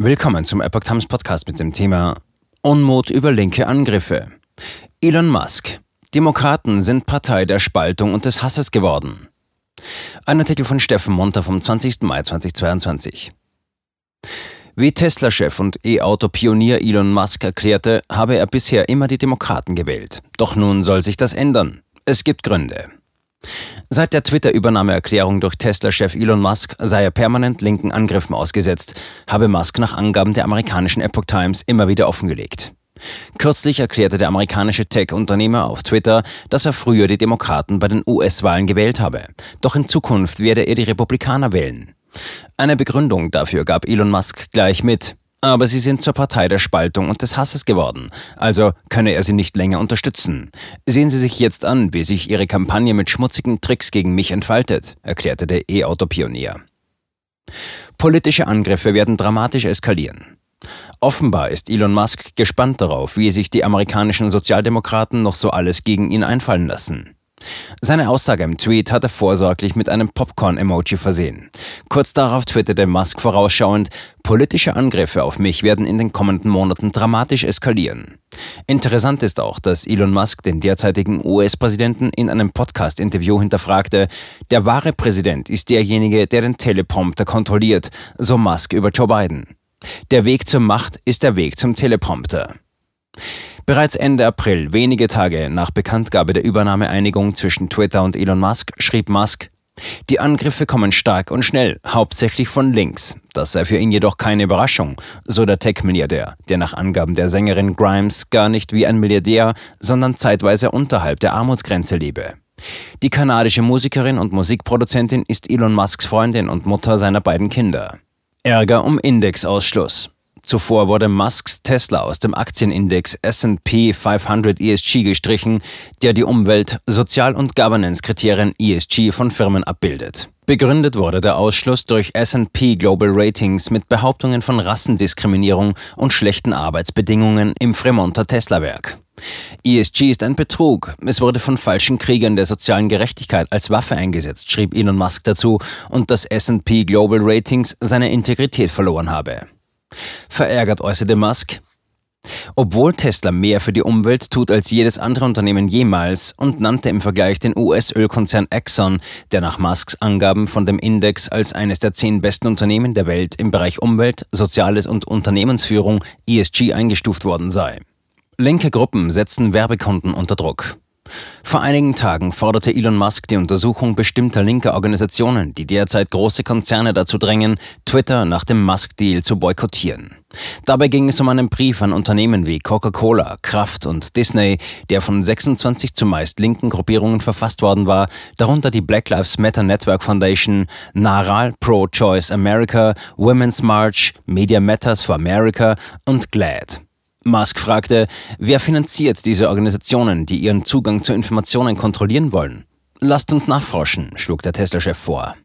Willkommen zum Epoch Times Podcast mit dem Thema Unmut über linke Angriffe. Elon Musk. Demokraten sind Partei der Spaltung und des Hasses geworden. Ein Artikel von Steffen Munter vom 20. Mai 2022. Wie Tesla-Chef und E-Auto-Pionier Elon Musk erklärte, habe er bisher immer die Demokraten gewählt. Doch nun soll sich das ändern. Es gibt Gründe. Seit der Twitter-Übernahmeerklärung durch Tesla-Chef Elon Musk sei er permanent linken Angriffen ausgesetzt, habe Musk nach Angaben der amerikanischen Epoch Times immer wieder offengelegt. Kürzlich erklärte der amerikanische Tech-Unternehmer auf Twitter, dass er früher die Demokraten bei den US-Wahlen gewählt habe. Doch in Zukunft werde er die Republikaner wählen. Eine Begründung dafür gab Elon Musk gleich mit. Aber sie sind zur Partei der Spaltung und des Hasses geworden, also könne er sie nicht länger unterstützen. Sehen Sie sich jetzt an, wie sich Ihre Kampagne mit schmutzigen Tricks gegen mich entfaltet, erklärte der E-Auto-Pionier. Politische Angriffe werden dramatisch eskalieren. Offenbar ist Elon Musk gespannt darauf, wie sich die amerikanischen Sozialdemokraten noch so alles gegen ihn einfallen lassen. Seine Aussage im Tweet hat er vorsorglich mit einem Popcorn-Emoji versehen. Kurz darauf twitterte Musk vorausschauend, politische Angriffe auf mich werden in den kommenden Monaten dramatisch eskalieren. Interessant ist auch, dass Elon Musk den derzeitigen US-Präsidenten in einem Podcast-Interview hinterfragte, der wahre Präsident ist derjenige, der den Teleprompter kontrolliert, so Musk über Joe Biden. Der Weg zur Macht ist der Weg zum Teleprompter. Bereits Ende April, wenige Tage nach Bekanntgabe der Übernahmeeinigung zwischen Twitter und Elon Musk, schrieb Musk, die Angriffe kommen stark und schnell, hauptsächlich von links. Das sei für ihn jedoch keine Überraschung, so der Tech-Milliardär, der nach Angaben der Sängerin Grimes gar nicht wie ein Milliardär, sondern zeitweise unterhalb der Armutsgrenze lebe. Die kanadische Musikerin und Musikproduzentin ist Elon Musks Freundin und Mutter seiner beiden Kinder. Ärger um Indexausschluss. Zuvor wurde Musks Tesla aus dem Aktienindex SP 500 ESG gestrichen, der die Umwelt-, Sozial- und Governance-Kriterien ESG von Firmen abbildet. Begründet wurde der Ausschluss durch SP Global Ratings mit Behauptungen von Rassendiskriminierung und schlechten Arbeitsbedingungen im Fremonter Tesla-Werk. ESG ist ein Betrug. Es wurde von falschen Kriegern der sozialen Gerechtigkeit als Waffe eingesetzt, schrieb Elon Musk dazu, und dass SP Global Ratings seine Integrität verloren habe. Verärgert äußerte Musk, obwohl Tesla mehr für die Umwelt tut als jedes andere Unternehmen jemals und nannte im Vergleich den US-Ölkonzern Exxon, der nach Musks Angaben von dem Index als eines der zehn besten Unternehmen der Welt im Bereich Umwelt, Soziales und Unternehmensführung ESG eingestuft worden sei. Linke Gruppen setzen Werbekunden unter Druck. Vor einigen Tagen forderte Elon Musk die Untersuchung bestimmter linker Organisationen, die derzeit große Konzerne dazu drängen, Twitter nach dem Musk-Deal zu boykottieren. Dabei ging es um einen Brief an Unternehmen wie Coca-Cola, Kraft und Disney, der von 26 zumeist linken Gruppierungen verfasst worden war, darunter die Black Lives Matter Network Foundation, Naral Pro-Choice America, Women's March, Media Matters for America und GLAD. Musk fragte, wer finanziert diese Organisationen, die ihren Zugang zu Informationen kontrollieren wollen? Lasst uns nachforschen, schlug der Tesla-Chef vor.